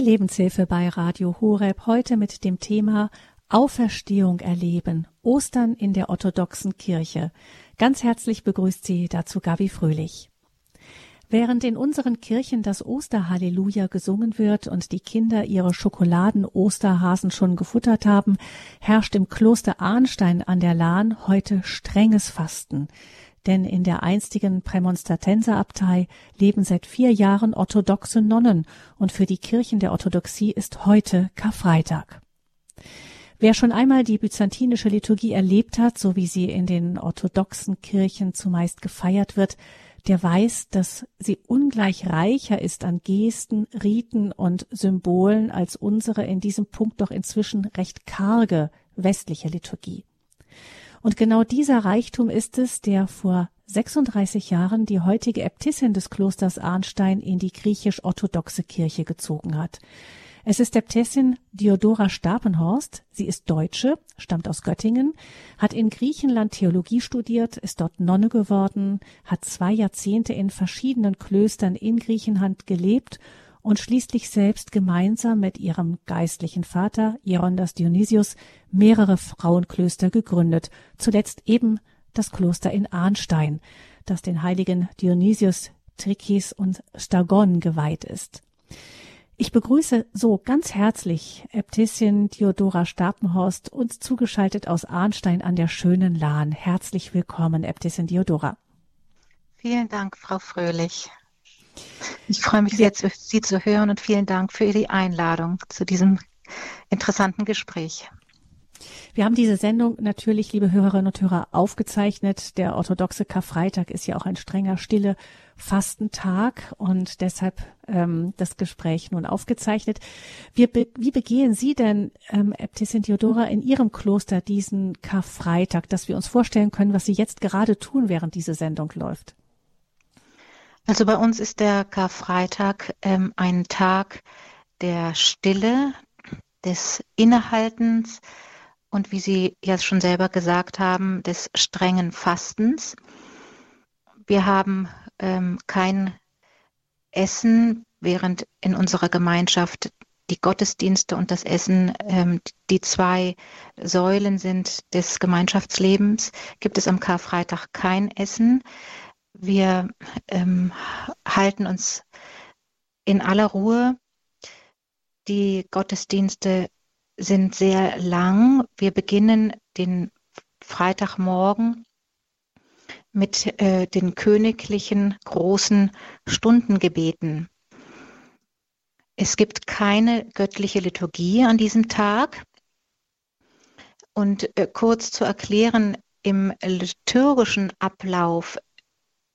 Die Lebenshilfe bei Radio Horeb heute mit dem Thema Auferstehung erleben, Ostern in der orthodoxen Kirche. Ganz herzlich begrüßt Sie dazu Gabi Fröhlich. Während in unseren Kirchen das Osterhalleluja gesungen wird und die Kinder ihre Schokoladen-Osterhasen schon gefuttert haben, herrscht im Kloster Arnstein an der Lahn heute strenges Fasten denn in der einstigen Prämonstratenserabtei leben seit vier Jahren orthodoxe Nonnen und für die Kirchen der Orthodoxie ist heute Karfreitag. Wer schon einmal die byzantinische Liturgie erlebt hat, so wie sie in den orthodoxen Kirchen zumeist gefeiert wird, der weiß, dass sie ungleich reicher ist an Gesten, Riten und Symbolen als unsere in diesem Punkt doch inzwischen recht karge westliche Liturgie. Und genau dieser Reichtum ist es, der vor 36 Jahren die heutige Äbtissin des Klosters Arnstein in die griechisch-orthodoxe Kirche gezogen hat. Es ist Äbtissin Diodora Stapenhorst. Sie ist Deutsche, stammt aus Göttingen, hat in Griechenland Theologie studiert, ist dort Nonne geworden, hat zwei Jahrzehnte in verschiedenen Klöstern in Griechenland gelebt und schließlich selbst gemeinsam mit ihrem geistlichen Vater Hierondas Dionysius mehrere Frauenklöster gegründet, zuletzt eben das Kloster in Arnstein, das den heiligen Dionysius Trikis und Stagon geweiht ist. Ich begrüße so ganz herzlich Äbtissin Theodora Stapenhorst, uns zugeschaltet aus Arnstein an der schönen Lahn. Herzlich willkommen, Äbtissin Theodora. Vielen Dank, Frau Fröhlich. Ich freue mich sehr, Sie zu hören und vielen Dank für die Einladung zu diesem interessanten Gespräch. Wir haben diese Sendung natürlich, liebe Hörerinnen und Hörer, aufgezeichnet. Der orthodoxe Karfreitag ist ja auch ein strenger, stille Fastentag und deshalb ähm, das Gespräch nun aufgezeichnet. Wie, wie begehen Sie denn, ähm, Äbtissin Theodora, in Ihrem Kloster diesen Karfreitag, dass wir uns vorstellen können, was Sie jetzt gerade tun, während diese Sendung läuft? Also bei uns ist der Karfreitag ähm, ein Tag der Stille, des Innehaltens und wie Sie ja schon selber gesagt haben, des strengen Fastens. Wir haben ähm, kein Essen, während in unserer Gemeinschaft die Gottesdienste und das Essen ähm, die zwei Säulen sind des Gemeinschaftslebens, gibt es am Karfreitag kein Essen. Wir ähm, halten uns in aller Ruhe. Die Gottesdienste sind sehr lang. Wir beginnen den Freitagmorgen mit äh, den königlichen großen Stundengebeten. Es gibt keine göttliche Liturgie an diesem Tag. Und äh, kurz zu erklären, im liturgischen Ablauf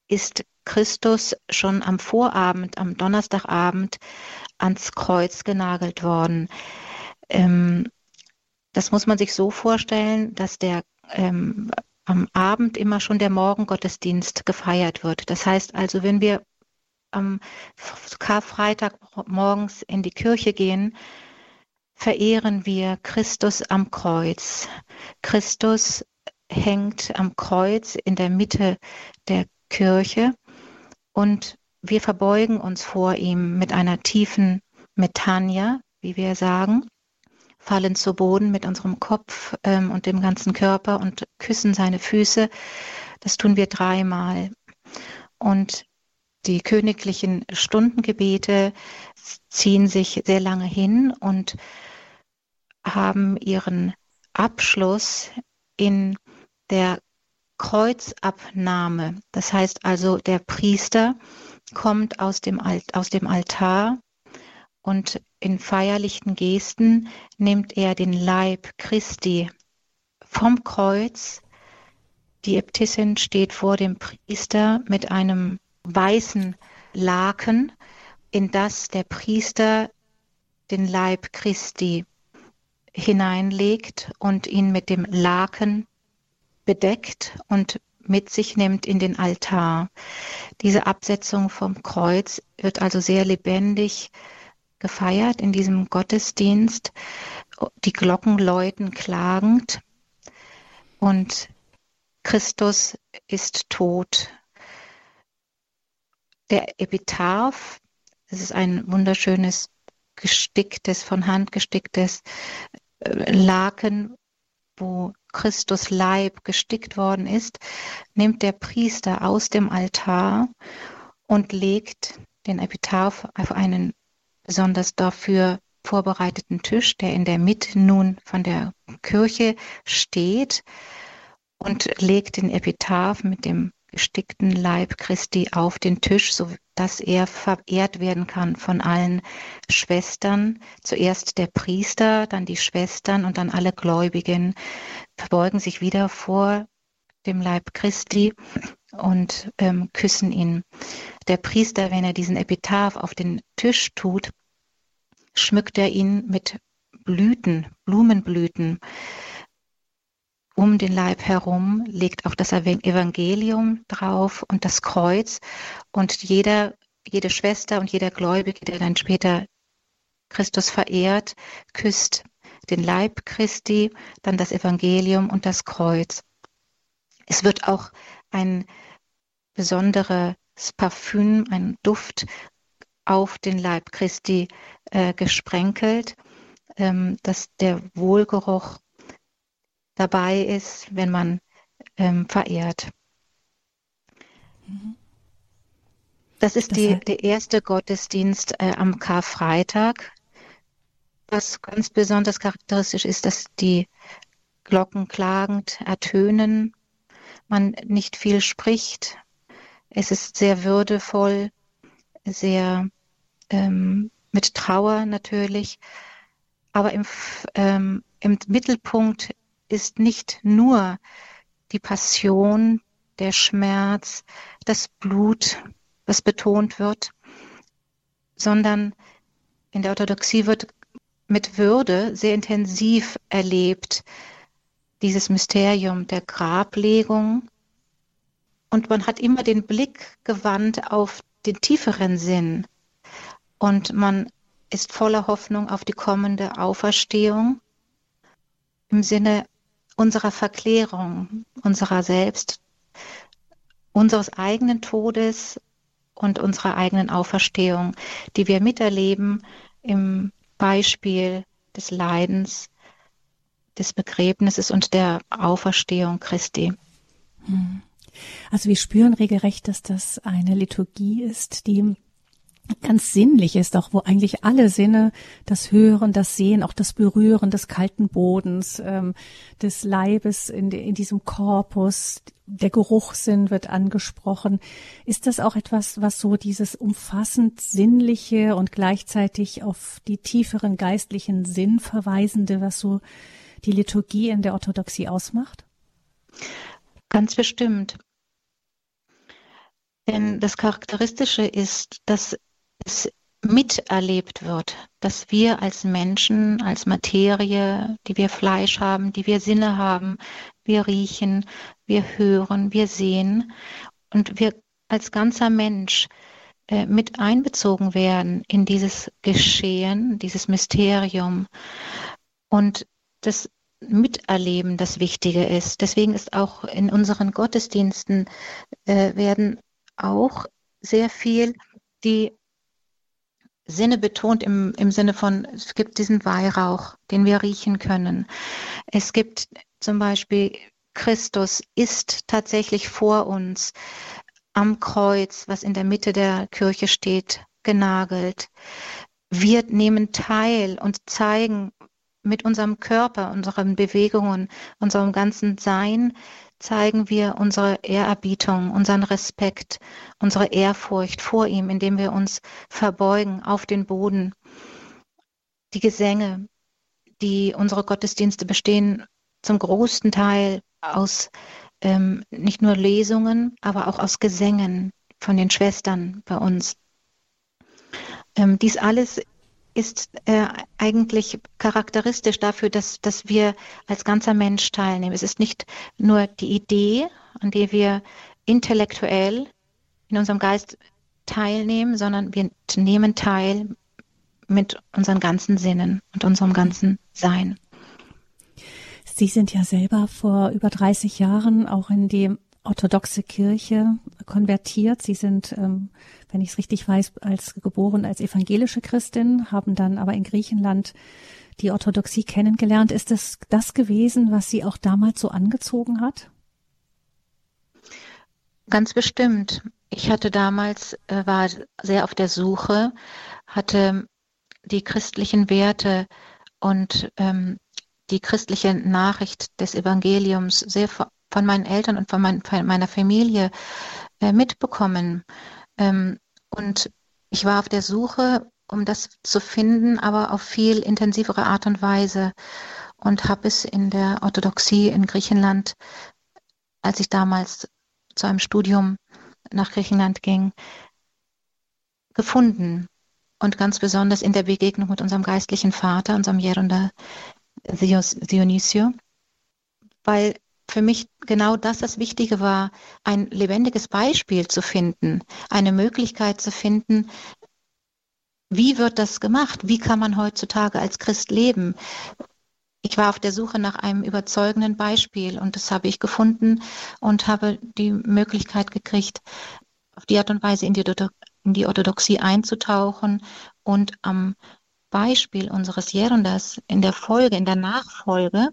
ist Christus schon am Vorabend, am Donnerstagabend ans Kreuz genagelt worden. Ähm, das muss man sich so vorstellen, dass der ähm, am Abend immer schon der Morgengottesdienst gefeiert wird. Das heißt also, wenn wir am Karfreitag morgens in die Kirche gehen, verehren wir Christus am Kreuz. Christus hängt am Kreuz in der Mitte der Kirche und wir verbeugen uns vor ihm mit einer tiefen Metania, wie wir sagen, fallen zu Boden mit unserem Kopf ähm, und dem ganzen Körper und küssen seine Füße. Das tun wir dreimal. Und die königlichen Stundengebete ziehen sich sehr lange hin und haben ihren Abschluss in der Kreuzabnahme. Das heißt also, der Priester kommt aus dem, Alt, aus dem Altar und in feierlichen Gesten nimmt er den Leib Christi vom Kreuz. Die Äbtissin steht vor dem Priester mit einem weißen Laken, in das der Priester den Leib Christi hineinlegt und ihn mit dem Laken bedeckt und mit sich nimmt in den Altar. Diese Absetzung vom Kreuz wird also sehr lebendig gefeiert in diesem Gottesdienst. Die Glocken läuten klagend und Christus ist tot. Der Epitaph, das ist ein wunderschönes gesticktes, von Hand gesticktes äh, Laken, wo Christus Leib gestickt worden ist, nimmt der Priester aus dem Altar und legt den Epitaph auf einen besonders dafür vorbereiteten Tisch, der in der Mitte nun von der Kirche steht und legt den Epitaph mit dem gestickten Leib Christi auf den Tisch, so dass er verehrt werden kann von allen Schwestern. Zuerst der Priester, dann die Schwestern und dann alle Gläubigen verbeugen sich wieder vor dem Leib Christi und ähm, küssen ihn. Der Priester, wenn er diesen Epitaph auf den Tisch tut, schmückt er ihn mit Blüten, Blumenblüten um den Leib herum, legt auch das Evangelium drauf und das Kreuz. Und jeder, jede Schwester und jeder Gläubige, der dann später Christus verehrt, küsst den Leib Christi, dann das Evangelium und das Kreuz. Es wird auch ein besonderes Parfüm, ein Duft auf den Leib Christi äh, gesprenkelt, ähm, dass der Wohlgeruch dabei ist, wenn man ähm, verehrt. Das ist das die, der erste Gottesdienst äh, am Karfreitag. Was ganz besonders charakteristisch ist, dass die Glocken klagend ertönen, man nicht viel spricht. Es ist sehr würdevoll, sehr ähm, mit Trauer natürlich. Aber im, ähm, im Mittelpunkt ist nicht nur die Passion, der Schmerz, das Blut, was betont wird, sondern in der Orthodoxie wird mit Würde sehr intensiv erlebt dieses Mysterium der Grablegung. Und man hat immer den Blick gewandt auf den tieferen Sinn. Und man ist voller Hoffnung auf die kommende Auferstehung im Sinne unserer Verklärung, unserer selbst, unseres eigenen Todes und unserer eigenen Auferstehung, die wir miterleben im Beispiel des Leidens, des Begräbnisses und der Auferstehung Christi. Hm. Also wir spüren regelrecht, dass das eine Liturgie ist, die ganz sinnlich ist, auch wo eigentlich alle Sinne, das Hören, das Sehen, auch das Berühren des kalten Bodens, ähm, des Leibes in, de, in diesem Korpus, der Geruchssinn wird angesprochen. Ist das auch etwas, was so dieses umfassend Sinnliche und gleichzeitig auf die tieferen geistlichen Sinn verweisende, was so die Liturgie in der Orthodoxie ausmacht? Ganz bestimmt. Denn das Charakteristische ist, dass es miterlebt wird, dass wir als Menschen, als Materie, die wir Fleisch haben, die wir Sinne haben, wir riechen, wir hören, wir sehen und wir als ganzer Mensch äh, mit einbezogen werden in dieses Geschehen, dieses Mysterium und das Miterleben das Wichtige ist. Deswegen ist auch in unseren Gottesdiensten äh, werden auch sehr viel die Sinne betont im, im Sinne von, es gibt diesen Weihrauch, den wir riechen können. Es gibt zum Beispiel, Christus ist tatsächlich vor uns am Kreuz, was in der Mitte der Kirche steht, genagelt. Wir nehmen teil und zeigen mit unserem Körper, unseren Bewegungen, unserem ganzen Sein, zeigen wir unsere Ehrerbietung, unseren Respekt, unsere Ehrfurcht vor ihm, indem wir uns verbeugen auf den Boden. Die Gesänge, die unsere Gottesdienste bestehen, zum großen Teil aus ähm, nicht nur Lesungen, aber auch aus Gesängen von den Schwestern bei uns. Ähm, dies alles ist äh, eigentlich charakteristisch dafür, dass, dass wir als ganzer Mensch teilnehmen. Es ist nicht nur die Idee, an der wir intellektuell in unserem Geist teilnehmen, sondern wir nehmen teil mit unseren ganzen Sinnen und unserem ganzen Sein. Sie sind ja selber vor über 30 Jahren auch in die orthodoxe Kirche konvertiert. Sie sind, ähm, wenn ich es richtig weiß, als geboren als evangelische Christin, haben dann aber in Griechenland die Orthodoxie kennengelernt. Ist es das gewesen, was Sie auch damals so angezogen hat? Ganz bestimmt. Ich hatte damals, äh, war sehr auf der Suche, hatte die christlichen Werte und ähm, die christliche Nachricht des Evangeliums sehr von meinen Eltern und von, mein, von meiner Familie äh, mitbekommen. Ähm, und ich war auf der Suche, um das zu finden, aber auf viel intensivere Art und Weise und habe es in der Orthodoxie in Griechenland, als ich damals zu einem Studium nach Griechenland ging, gefunden. Und ganz besonders in der Begegnung mit unserem geistlichen Vater, unserem Jerunda Dionysio, weil für mich genau das das Wichtige war, ein lebendiges Beispiel zu finden, eine Möglichkeit zu finden, wie wird das gemacht? Wie kann man heutzutage als Christ leben? Ich war auf der Suche nach einem überzeugenden Beispiel und das habe ich gefunden und habe die Möglichkeit gekriegt, auf die Art und Weise in die, in die Orthodoxie einzutauchen und am Beispiel unseres Jerundas in der Folge, in der Nachfolge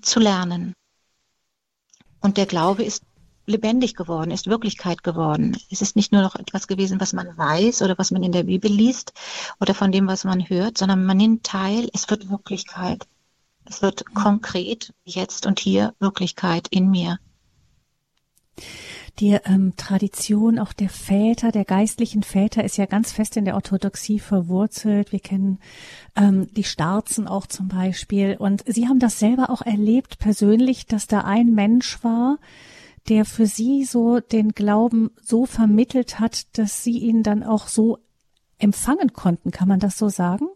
zu lernen. Und der Glaube ist lebendig geworden, ist Wirklichkeit geworden. Es ist nicht nur noch etwas gewesen, was man weiß oder was man in der Bibel liest oder von dem, was man hört, sondern man nimmt teil, es wird Wirklichkeit. Es wird konkret jetzt und hier Wirklichkeit in mir die ähm, Tradition auch der Väter, der geistlichen Väter ist ja ganz fest in der Orthodoxie verwurzelt. Wir kennen ähm, die Starzen auch zum Beispiel. Und Sie haben das selber auch erlebt persönlich, dass da ein Mensch war, der für Sie so den Glauben so vermittelt hat, dass Sie ihn dann auch so empfangen konnten. Kann man das so sagen?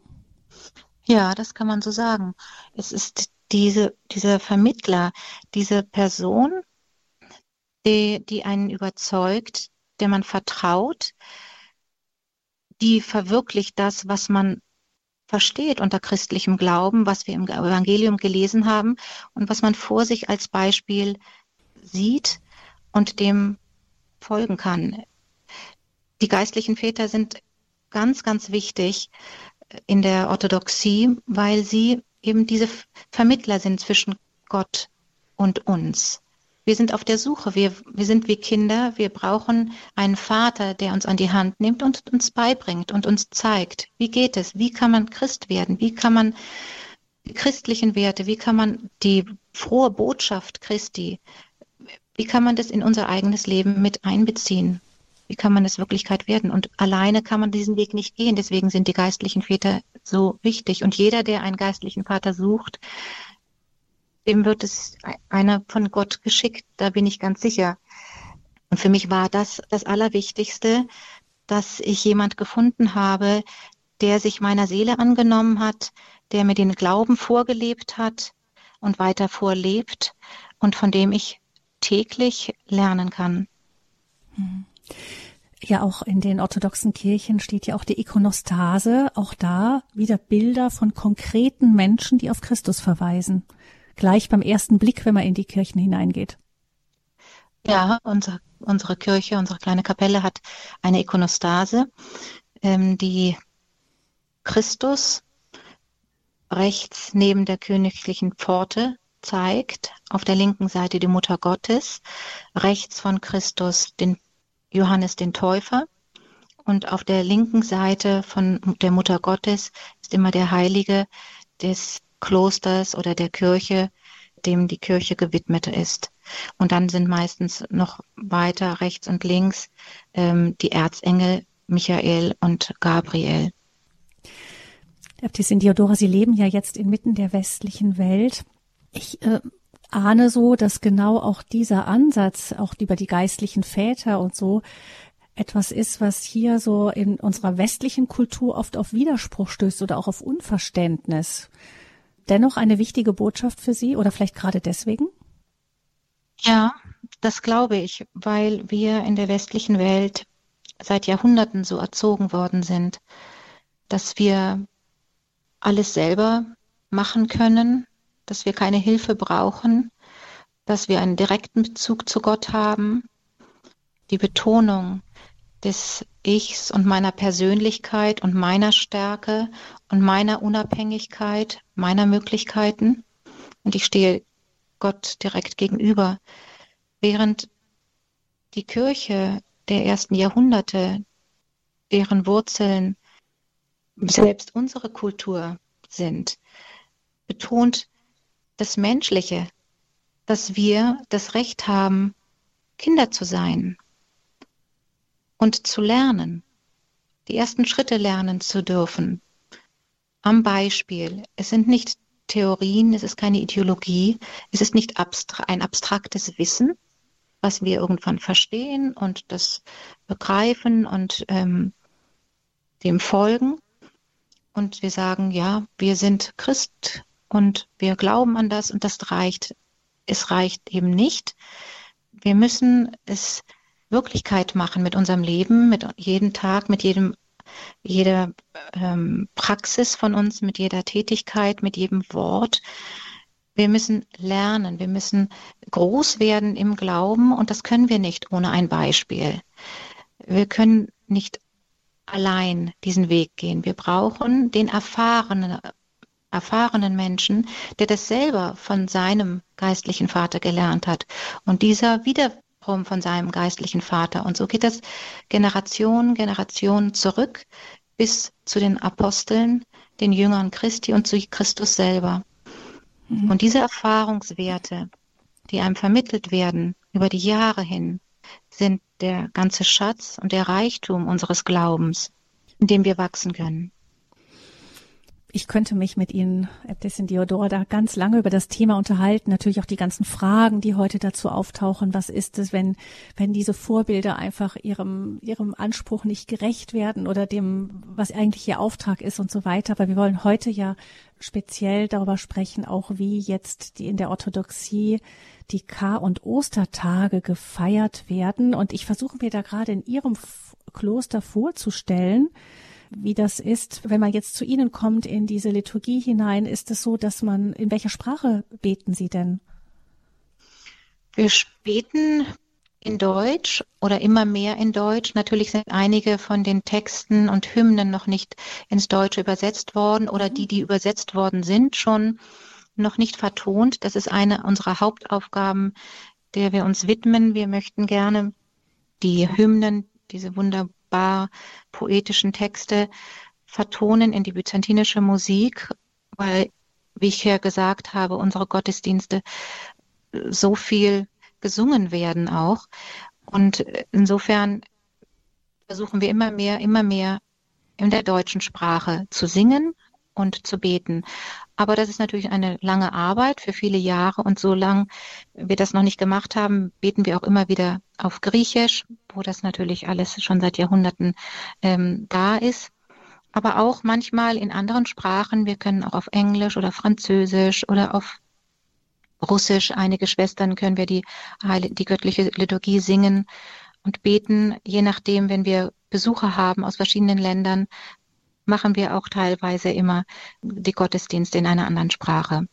Ja, das kann man so sagen. Es ist diese, dieser Vermittler, diese Person, die, die einen überzeugt, der man vertraut, die verwirklicht das, was man versteht unter christlichem Glauben, was wir im Evangelium gelesen haben und was man vor sich als Beispiel sieht und dem folgen kann. Die geistlichen Väter sind ganz, ganz wichtig in der Orthodoxie, weil sie eben diese Vermittler sind zwischen Gott und uns. Wir sind auf der Suche. Wir, wir sind wie Kinder. Wir brauchen einen Vater, der uns an die Hand nimmt und uns beibringt und uns zeigt, wie geht es? Wie kann man Christ werden? Wie kann man die christlichen Werte, wie kann man die frohe Botschaft Christi, wie kann man das in unser eigenes Leben mit einbeziehen? Wie kann man es Wirklichkeit werden? Und alleine kann man diesen Weg nicht gehen. Deswegen sind die geistlichen Väter so wichtig. Und jeder, der einen geistlichen Vater sucht, dem wird es einer von Gott geschickt, da bin ich ganz sicher. Und für mich war das das Allerwichtigste, dass ich jemand gefunden habe, der sich meiner Seele angenommen hat, der mir den Glauben vorgelebt hat und weiter vorlebt und von dem ich täglich lernen kann. Hm. Ja, auch in den orthodoxen Kirchen steht ja auch die Ikonostase, auch da wieder Bilder von konkreten Menschen, die auf Christus verweisen gleich beim ersten Blick, wenn man in die Kirchen hineingeht. Ja, unser, unsere Kirche, unsere kleine Kapelle hat eine Ikonostase, ähm, die Christus rechts neben der königlichen Pforte zeigt, auf der linken Seite die Mutter Gottes, rechts von Christus den Johannes den Täufer und auf der linken Seite von der Mutter Gottes ist immer der Heilige des Klosters oder der Kirche, dem die Kirche gewidmet ist. Und dann sind meistens noch weiter rechts und links ähm, die Erzengel Michael und Gabriel. Äbtissin Diodora, Sie leben ja jetzt inmitten der westlichen Welt. Ich äh, ahne so, dass genau auch dieser Ansatz, auch über die geistlichen Väter und so, etwas ist, was hier so in unserer westlichen Kultur oft auf Widerspruch stößt oder auch auf Unverständnis dennoch eine wichtige Botschaft für Sie oder vielleicht gerade deswegen? Ja, das glaube ich, weil wir in der westlichen Welt seit Jahrhunderten so erzogen worden sind, dass wir alles selber machen können, dass wir keine Hilfe brauchen dass wir einen direkten Bezug zu Gott haben, die Betonung des Ichs und meiner Persönlichkeit und meiner Stärke und meiner Unabhängigkeit, meiner Möglichkeiten. Und ich stehe Gott direkt gegenüber. Während die Kirche der ersten Jahrhunderte, deren Wurzeln selbst unsere Kultur sind, betont das Menschliche, dass wir das Recht haben, Kinder zu sein und zu lernen, die ersten Schritte lernen zu dürfen. Am Beispiel. Es sind nicht Theorien, es ist keine Ideologie, es ist nicht abstra ein abstraktes Wissen, was wir irgendwann verstehen und das begreifen und ähm, dem folgen. Und wir sagen, ja, wir sind Christ und wir glauben an das und das reicht. Es reicht eben nicht. Wir müssen es Wirklichkeit machen mit unserem Leben, mit jedem Tag, mit jedem jeder ähm, Praxis von uns, mit jeder Tätigkeit, mit jedem Wort. Wir müssen lernen, wir müssen groß werden im Glauben und das können wir nicht ohne ein Beispiel. Wir können nicht allein diesen Weg gehen. Wir brauchen den erfahrenen, erfahrenen Menschen, der das selber von seinem geistlichen Vater gelernt hat. Und dieser wiederum von seinem geistlichen Vater. Und so geht das Generation, Generation zurück bis zu den Aposteln, den Jüngern Christi und zu Christus selber. Mhm. Und diese Erfahrungswerte, die einem vermittelt werden über die Jahre hin, sind der ganze Schatz und der Reichtum unseres Glaubens, in dem wir wachsen können. Ich könnte mich mit Ihnen, Äbtissin Diodora, da ganz lange über das Thema unterhalten. Natürlich auch die ganzen Fragen, die heute dazu auftauchen. Was ist es, wenn, wenn diese Vorbilder einfach ihrem, ihrem Anspruch nicht gerecht werden oder dem, was eigentlich ihr Auftrag ist und so weiter. Aber wir wollen heute ja speziell darüber sprechen, auch wie jetzt die in der Orthodoxie die Kar- und Ostertage gefeiert werden. Und ich versuche mir da gerade in Ihrem Kloster vorzustellen, wie das ist, wenn man jetzt zu Ihnen kommt in diese Liturgie hinein. Ist es so, dass man, in welcher Sprache beten Sie denn? Wir beten in Deutsch oder immer mehr in Deutsch. Natürlich sind einige von den Texten und Hymnen noch nicht ins Deutsche übersetzt worden oder die, die übersetzt worden sind, schon noch nicht vertont. Das ist eine unserer Hauptaufgaben, der wir uns widmen. Wir möchten gerne die Hymnen, diese wunderbar poetischen Texte vertonen in die byzantinische Musik, weil, wie ich ja gesagt habe, unsere Gottesdienste so viel gesungen werden auch. Und insofern versuchen wir immer mehr, immer mehr in der deutschen Sprache zu singen und zu beten. Aber das ist natürlich eine lange Arbeit für viele Jahre und solange wir das noch nicht gemacht haben, beten wir auch immer wieder auf Griechisch, wo das natürlich alles schon seit Jahrhunderten ähm, da ist. Aber auch manchmal in anderen Sprachen. Wir können auch auf Englisch oder Französisch oder auf Russisch. Einige Schwestern können wir die, die göttliche Liturgie singen und beten, je nachdem, wenn wir Besucher haben aus verschiedenen Ländern, machen wir auch teilweise immer die Gottesdienste in einer anderen Sprache.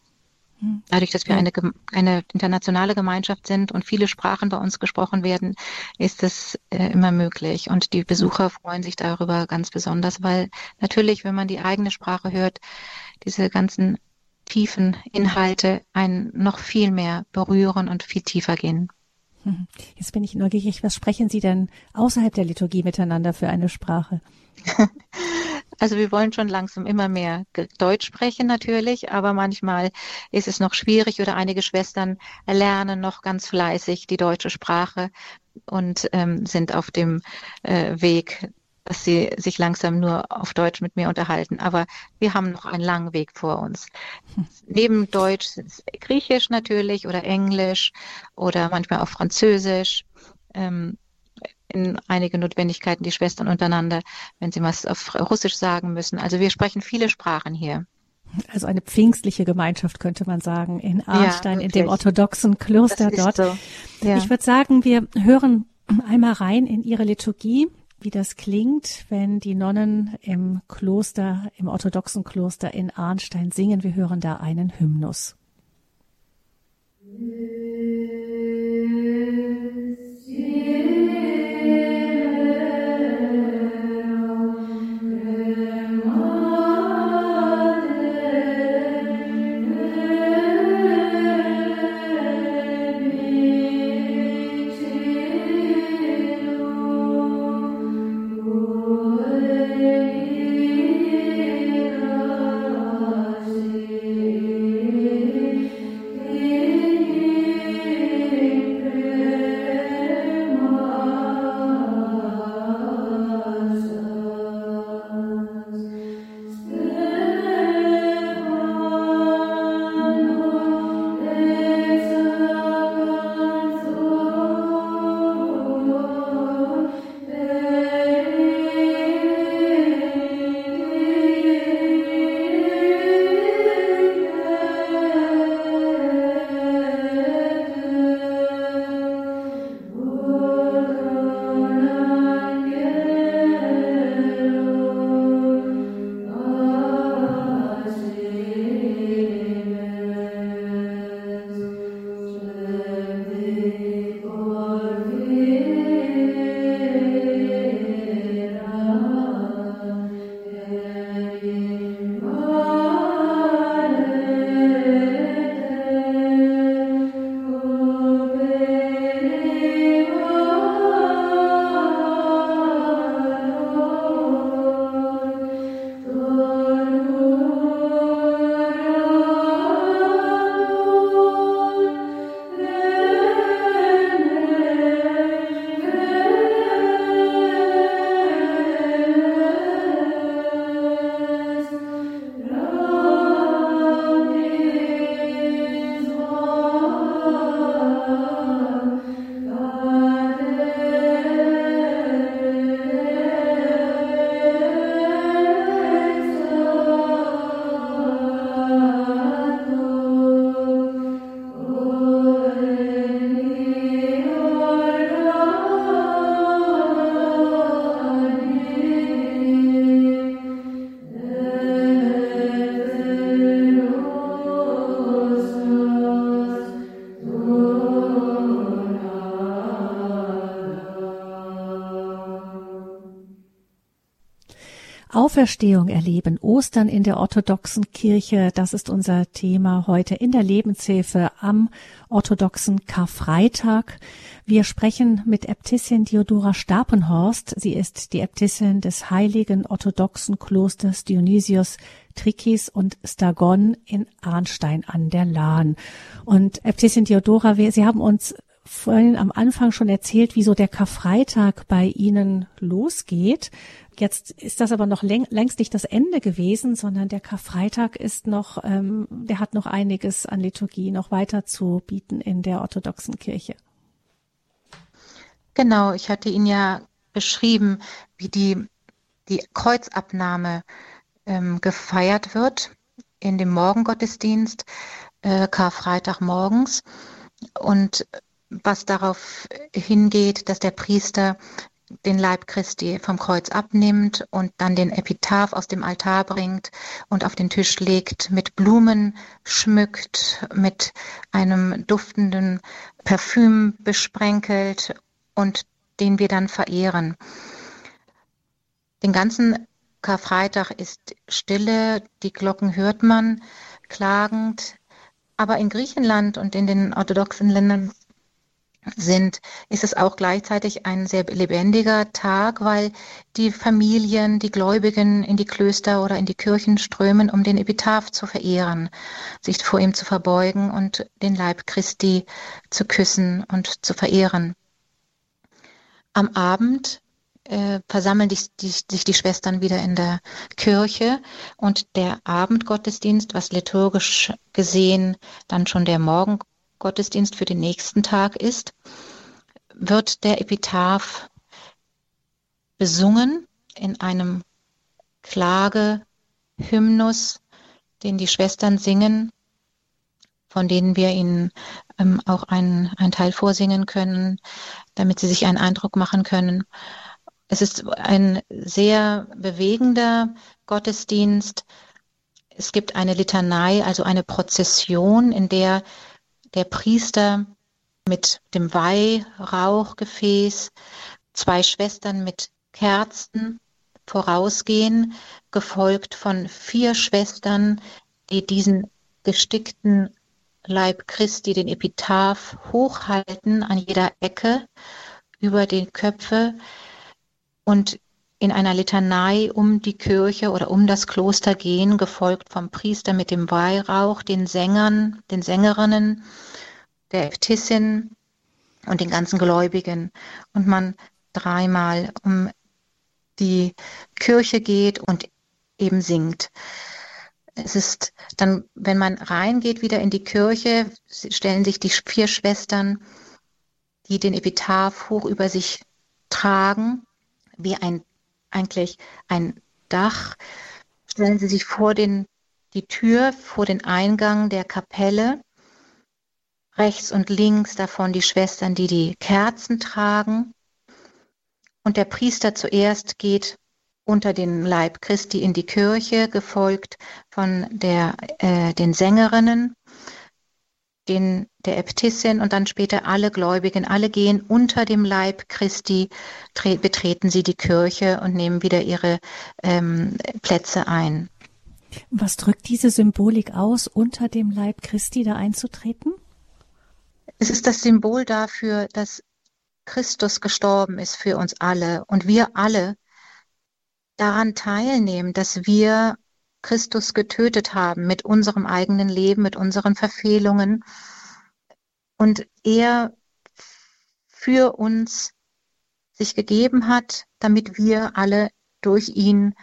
Hm. Dadurch, dass wir eine, eine internationale Gemeinschaft sind und viele Sprachen bei uns gesprochen werden, ist es äh, immer möglich. Und die Besucher freuen sich darüber ganz besonders, weil natürlich, wenn man die eigene Sprache hört, diese ganzen tiefen Inhalte einen noch viel mehr berühren und viel tiefer gehen. Hm. Jetzt bin ich neugierig, was sprechen Sie denn außerhalb der Liturgie miteinander für eine Sprache? Also wir wollen schon langsam immer mehr Deutsch sprechen natürlich, aber manchmal ist es noch schwierig oder einige Schwestern lernen noch ganz fleißig die deutsche Sprache und ähm, sind auf dem äh, Weg, dass sie sich langsam nur auf Deutsch mit mir unterhalten. Aber wir haben noch einen langen Weg vor uns. Hm. Neben Deutsch Griechisch natürlich oder Englisch oder manchmal auch Französisch. Ähm, in einige Notwendigkeiten die Schwestern untereinander, wenn sie was auf Russisch sagen müssen. Also wir sprechen viele Sprachen hier. Also eine pfingstliche Gemeinschaft könnte man sagen in Arnstein, ja, in dem orthodoxen Kloster dort. So. Ja. Ich würde sagen, wir hören einmal rein in Ihre Liturgie, wie das klingt, wenn die Nonnen im Kloster, im orthodoxen Kloster in Arnstein singen. Wir hören da einen Hymnus. Musik Auferstehung erleben, Ostern in der orthodoxen Kirche, das ist unser Thema heute in der Lebenshilfe am orthodoxen Karfreitag. Wir sprechen mit Äbtissin Diodora Stapenhorst. Sie ist die Äbtissin des heiligen orthodoxen Klosters Dionysius Trikis und Stagon in Arnstein an der Lahn. Und Äbtissin Diodora, Sie haben uns vorhin am Anfang schon erzählt, wie so der Karfreitag bei Ihnen losgeht. Jetzt ist das aber noch längst nicht das Ende gewesen, sondern der Karfreitag ist noch, ähm, der hat noch einiges an Liturgie noch weiter zu bieten in der orthodoxen Kirche. Genau, ich hatte Ihnen ja beschrieben, wie die, die Kreuzabnahme ähm, gefeiert wird in dem Morgengottesdienst, äh, Karfreitag morgens. Und was darauf hingeht, dass der Priester den Leib Christi vom Kreuz abnimmt und dann den Epitaph aus dem Altar bringt und auf den Tisch legt, mit Blumen schmückt, mit einem duftenden Parfüm besprenkelt und den wir dann verehren. Den ganzen Karfreitag ist Stille, die Glocken hört man klagend, aber in Griechenland und in den orthodoxen Ländern sind, ist es auch gleichzeitig ein sehr lebendiger Tag, weil die Familien, die Gläubigen in die Klöster oder in die Kirchen strömen, um den Epitaph zu verehren, sich vor ihm zu verbeugen und den Leib Christi zu küssen und zu verehren. Am Abend äh, versammeln die, die, sich die Schwestern wieder in der Kirche und der Abendgottesdienst, was liturgisch gesehen dann schon der Morgen Gottesdienst für den nächsten Tag ist, wird der Epitaph besungen in einem Klagehymnus, den die Schwestern singen, von denen wir ihnen ähm, auch einen, einen Teil vorsingen können, damit sie sich einen Eindruck machen können. Es ist ein sehr bewegender Gottesdienst. Es gibt eine Litanei, also eine Prozession, in der der Priester mit dem Weihrauchgefäß, zwei Schwestern mit Kerzen vorausgehen, gefolgt von vier Schwestern, die diesen gestickten Leib Christi, den Epitaph, hochhalten an jeder Ecke über die Köpfe. Und in einer Litanei um die Kirche oder um das Kloster gehen, gefolgt vom Priester mit dem Weihrauch, den Sängern, den Sängerinnen, der Äbtissin und den ganzen Gläubigen. Und man dreimal um die Kirche geht und eben singt. Es ist dann, wenn man reingeht wieder in die Kirche, stellen sich die vier Schwestern, die den Epitaph hoch über sich tragen, wie ein eigentlich ein Dach. Stellen Sie sich vor den, die Tür, vor den Eingang der Kapelle. Rechts und links davon die Schwestern, die die Kerzen tragen. Und der Priester zuerst geht unter den Leib Christi in die Kirche, gefolgt von der, äh, den Sängerinnen den, der Äbtissin und dann später alle Gläubigen, alle gehen unter dem Leib Christi, betreten sie die Kirche und nehmen wieder ihre ähm, Plätze ein. Was drückt diese Symbolik aus, unter dem Leib Christi da einzutreten? Es ist das Symbol dafür, dass Christus gestorben ist für uns alle und wir alle daran teilnehmen, dass wir Christus getötet haben mit unserem eigenen Leben, mit unseren Verfehlungen und er für uns sich gegeben hat, damit wir alle durch ihn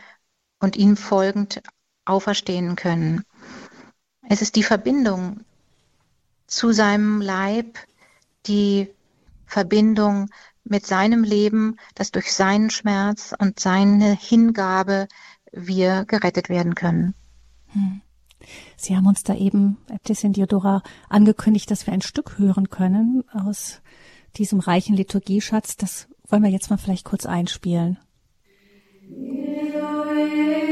und ihm folgend auferstehen können. Es ist die Verbindung zu seinem Leib, die Verbindung mit seinem Leben, das durch seinen Schmerz und seine Hingabe wir gerettet werden können. Hm. Sie haben uns da eben, Äbtissin Diodora, angekündigt, dass wir ein Stück hören können aus diesem reichen Liturgieschatz. Das wollen wir jetzt mal vielleicht kurz einspielen. Hier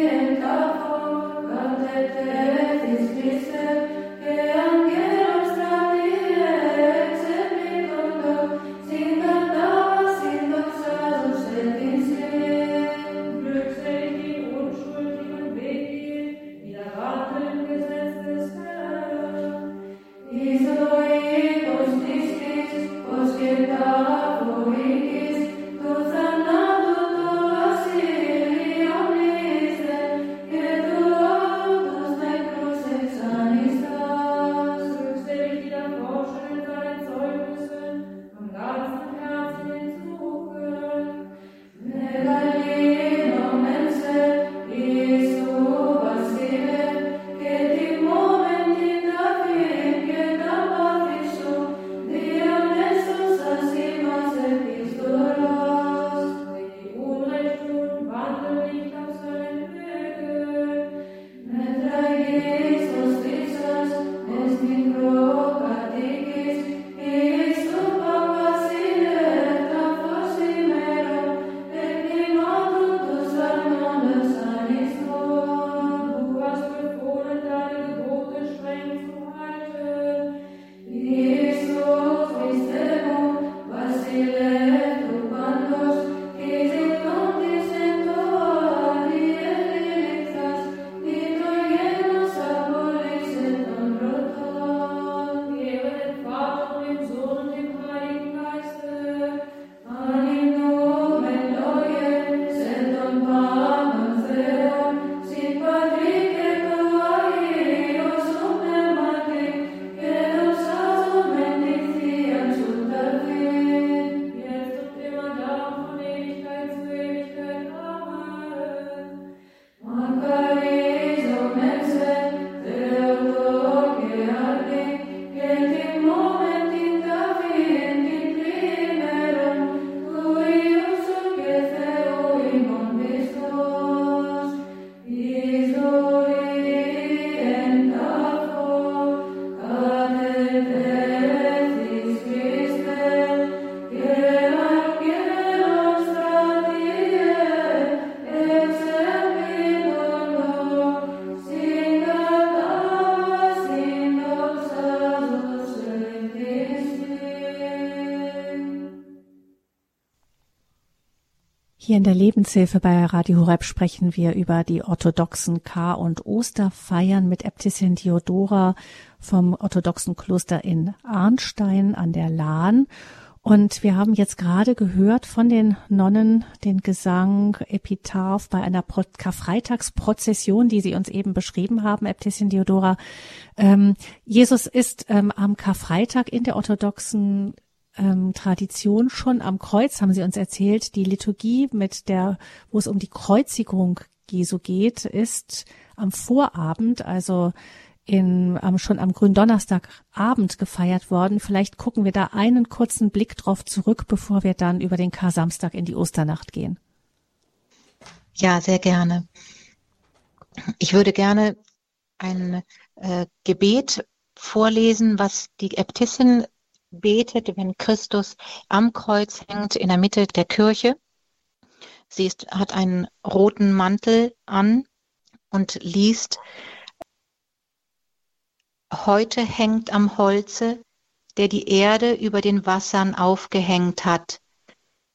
in der Lebenshilfe bei Radio Horeb sprechen wir über die orthodoxen Kar- und Osterfeiern mit Äbtissin Theodora vom orthodoxen Kloster in Arnstein an der Lahn. Und wir haben jetzt gerade gehört von den Nonnen den Gesang Epitaph bei einer Karfreitagsprozession, die Sie uns eben beschrieben haben, Äbtissin Theodora. Ähm, Jesus ist ähm, am Karfreitag in der orthodoxen ähm, Tradition schon am Kreuz, haben Sie uns erzählt. Die Liturgie, mit der, wo es um die Kreuzigung Jesu geht, ist am Vorabend, also in, ähm, schon am Gründonnerstagabend gefeiert worden. Vielleicht gucken wir da einen kurzen Blick drauf zurück, bevor wir dann über den Kar-Samstag in die Osternacht gehen. Ja, sehr gerne. Ich würde gerne ein äh, Gebet vorlesen, was die Äbtissin betet, wenn Christus am Kreuz hängt in der Mitte der Kirche. Sie ist, hat einen roten Mantel an und liest, Heute hängt am Holze, der die Erde über den Wassern aufgehängt hat.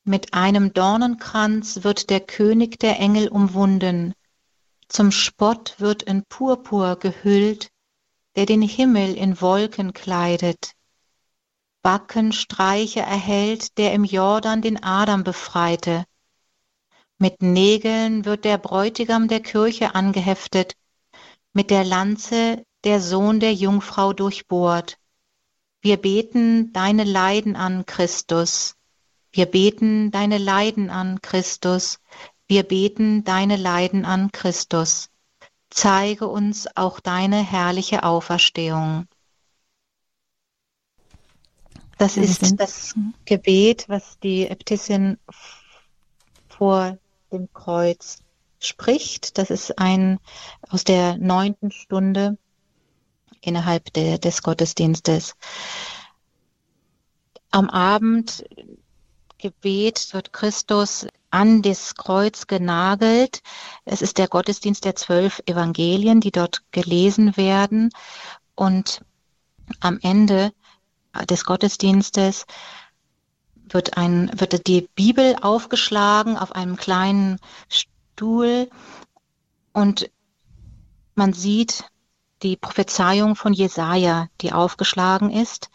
Mit einem Dornenkranz wird der König der Engel umwunden. Zum Spott wird in Purpur gehüllt, der den Himmel in Wolken kleidet. Backenstreiche erhält, der im Jordan den Adam befreite. Mit Nägeln wird der Bräutigam der Kirche angeheftet, mit der Lanze der Sohn der Jungfrau durchbohrt. Wir beten deine Leiden an, Christus. Wir beten deine Leiden an, Christus. Wir beten deine Leiden an, Christus. Zeige uns auch deine herrliche Auferstehung. Das ist das Gebet, was die Äbtissin vor dem Kreuz spricht. Das ist ein aus der neunten Stunde innerhalb de, des Gottesdienstes. Am Abend Gebet wird Christus an das Kreuz genagelt. Es ist der Gottesdienst der zwölf Evangelien, die dort gelesen werden. Und am Ende des Gottesdienstes wird, ein, wird die Bibel aufgeschlagen auf einem kleinen Stuhl und man sieht die Prophezeiung von Jesaja, die aufgeschlagen ist.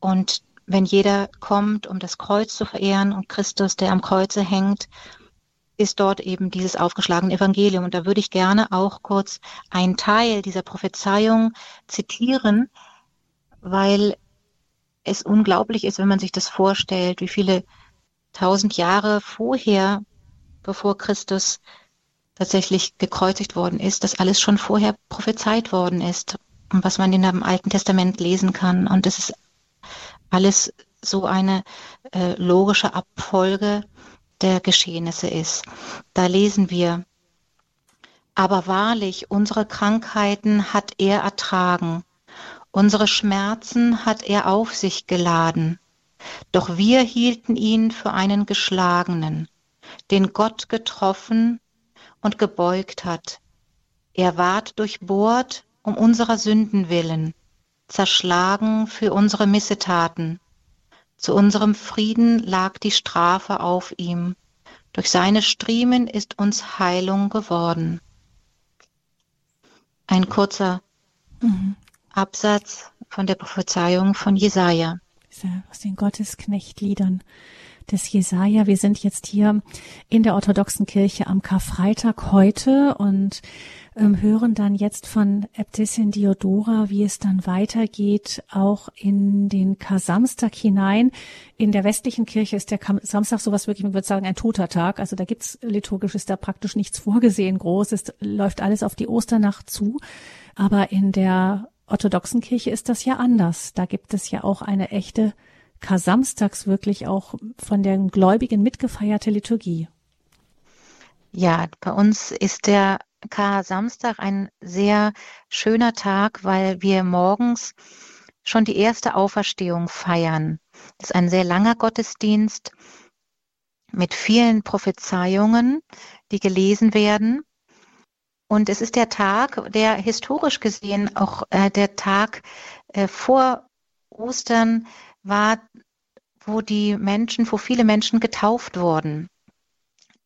Und wenn jeder kommt, um das Kreuz zu verehren und Christus, der am Kreuze hängt, ist dort eben dieses aufgeschlagene Evangelium. Und da würde ich gerne auch kurz einen Teil dieser Prophezeiung zitieren, weil es unglaublich ist, wenn man sich das vorstellt, wie viele tausend Jahre vorher, bevor Christus tatsächlich gekreuzigt worden ist, dass alles schon vorher prophezeit worden ist und was man in dem Alten Testament lesen kann. Und es ist alles so eine äh, logische Abfolge der Geschehnisse ist. Da lesen wir, aber wahrlich, unsere Krankheiten hat er ertragen Unsere Schmerzen hat er auf sich geladen, doch wir hielten ihn für einen Geschlagenen, den Gott getroffen und gebeugt hat. Er ward durchbohrt um unserer Sünden willen, zerschlagen für unsere Missetaten. Zu unserem Frieden lag die Strafe auf ihm. Durch seine Striemen ist uns Heilung geworden. Ein kurzer mhm. Absatz von der Prophezeiung von Jesaja. Aus den Gottesknechtliedern des Jesaja. Wir sind jetzt hier in der orthodoxen Kirche am Karfreitag heute und ähm, hören dann jetzt von Äbtissin Diodora, wie es dann weitergeht, auch in den Kar-Samstag hinein. In der westlichen Kirche ist der Samstag sowas wirklich, man würde sagen, ein toter Tag. Also da gibt's liturgisch ist da praktisch nichts vorgesehen, groß. Es läuft alles auf die Osternacht zu. Aber in der orthodoxen Kirche ist das ja anders. Da gibt es ja auch eine echte Kar-Samstags wirklich auch von den Gläubigen mitgefeierte Liturgie. Ja, bei uns ist der Kar-Samstag ein sehr schöner Tag, weil wir morgens schon die erste Auferstehung feiern. Das ist ein sehr langer Gottesdienst mit vielen Prophezeiungen, die gelesen werden. Und es ist der Tag, der historisch gesehen auch äh, der Tag äh, vor Ostern war, wo die Menschen, wo viele Menschen getauft wurden.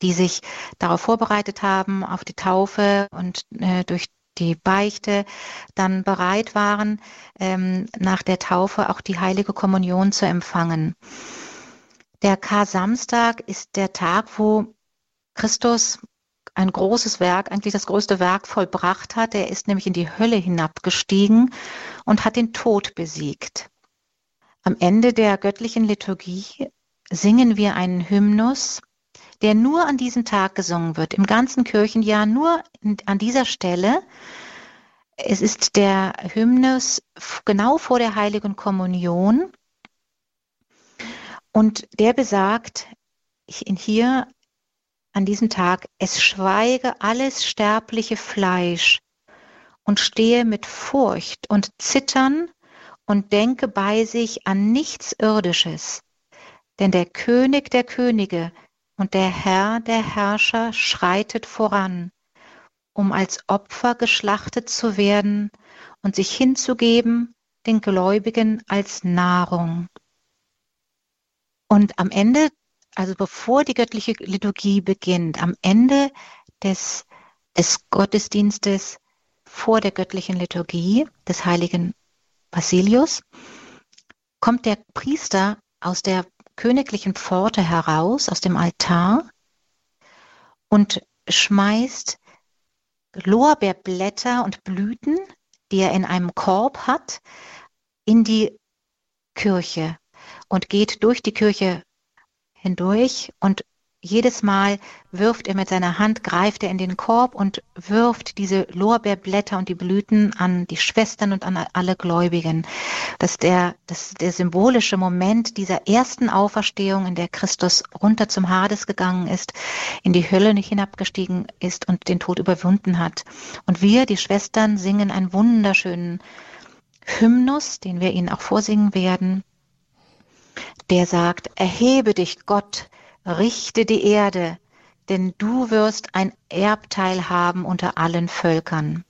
die sich darauf vorbereitet haben, auf die Taufe und äh, durch die Beichte dann bereit waren, ähm, nach der Taufe auch die heilige Kommunion zu empfangen. Der Kar-Samstag ist der Tag, wo Christus ein großes Werk, eigentlich das größte Werk vollbracht hat. Er ist nämlich in die Hölle hinabgestiegen und hat den Tod besiegt. Am Ende der göttlichen Liturgie singen wir einen Hymnus, der nur an diesem Tag gesungen wird, im ganzen Kirchenjahr, nur an dieser Stelle. Es ist der Hymnus genau vor der heiligen Kommunion und der besagt hier an diesem Tag, es schweige alles sterbliche Fleisch und stehe mit Furcht und Zittern und denke bei sich an nichts Irdisches. Denn der König der Könige und der Herr der Herrscher schreitet voran, um als Opfer geschlachtet zu werden und sich hinzugeben den Gläubigen als Nahrung. Und am Ende, also bevor die göttliche Liturgie beginnt, am Ende des, des Gottesdienstes vor der göttlichen Liturgie des heiligen Basilius, kommt der Priester aus der königlichen Pforte heraus, aus dem Altar und schmeißt Lorbeerblätter und Blüten, die er in einem Korb hat, in die Kirche und geht durch die Kirche hindurch und jedes Mal wirft er mit seiner Hand, greift er in den Korb und wirft diese Lorbeerblätter und die Blüten an die Schwestern und an alle Gläubigen. Das ist der, das ist der symbolische Moment dieser ersten Auferstehung, in der Christus runter zum Hades gegangen ist, in die Hölle nicht hinabgestiegen ist und den Tod überwunden hat. Und wir, die Schwestern, singen einen wunderschönen Hymnus, den wir Ihnen auch vorsingen werden, der sagt, erhebe dich Gott, richte die Erde, denn du wirst ein Erbteil haben unter allen Völkern.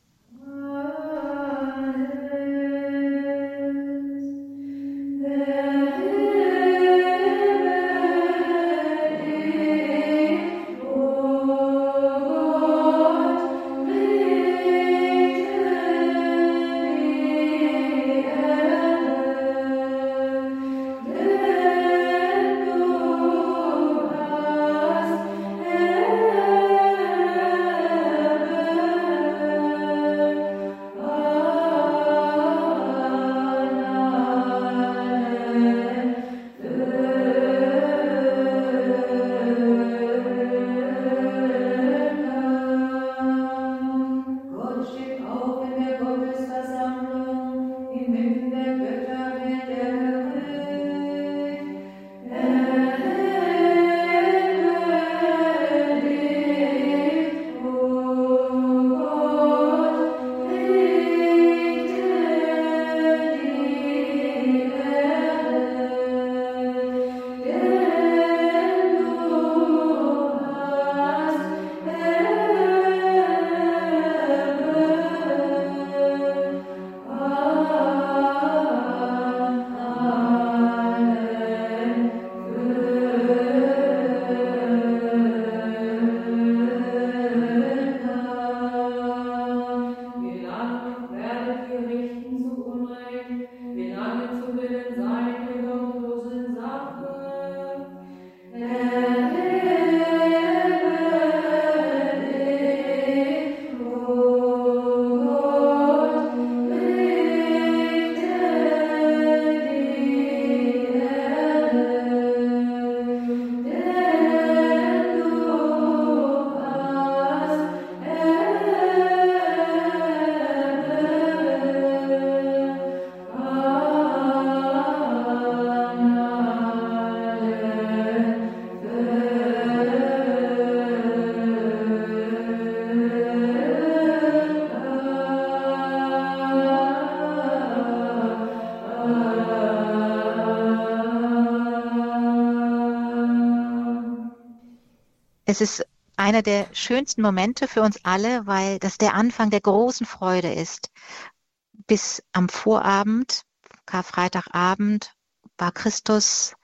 Es ist einer der schönsten Momente für uns alle, weil das der Anfang der großen Freude ist. Bis am Vorabend, Karfreitagabend, war Christus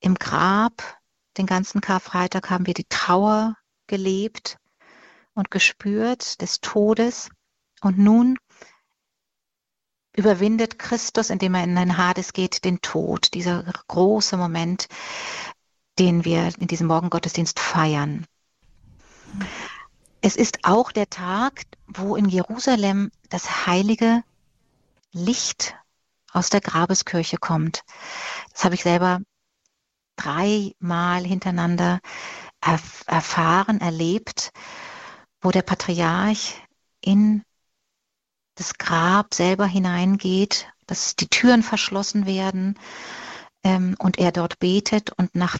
im Grab. Den ganzen Karfreitag haben wir die Trauer gelebt und gespürt des Todes. Und nun überwindet Christus, indem er in den Hades geht, den Tod. Dieser große Moment, den wir in diesem Morgengottesdienst feiern. Es ist auch der Tag, wo in Jerusalem das heilige Licht aus der Grabeskirche kommt. Das habe ich selber dreimal hintereinander erf erfahren, erlebt, wo der Patriarch in das Grab selber hineingeht, dass die Türen verschlossen werden ähm, und er dort betet und nach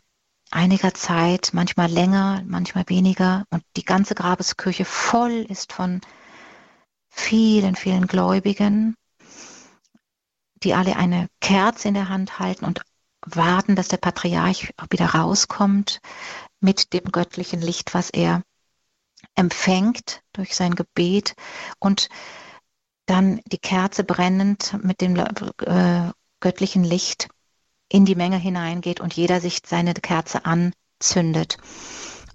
einiger Zeit, manchmal länger, manchmal weniger. Und die ganze Grabeskirche voll ist von vielen, vielen Gläubigen, die alle eine Kerze in der Hand halten und warten, dass der Patriarch wieder rauskommt mit dem göttlichen Licht, was er empfängt durch sein Gebet. Und dann die Kerze brennend mit dem äh, göttlichen Licht in die Menge hineingeht und jeder sich seine Kerze anzündet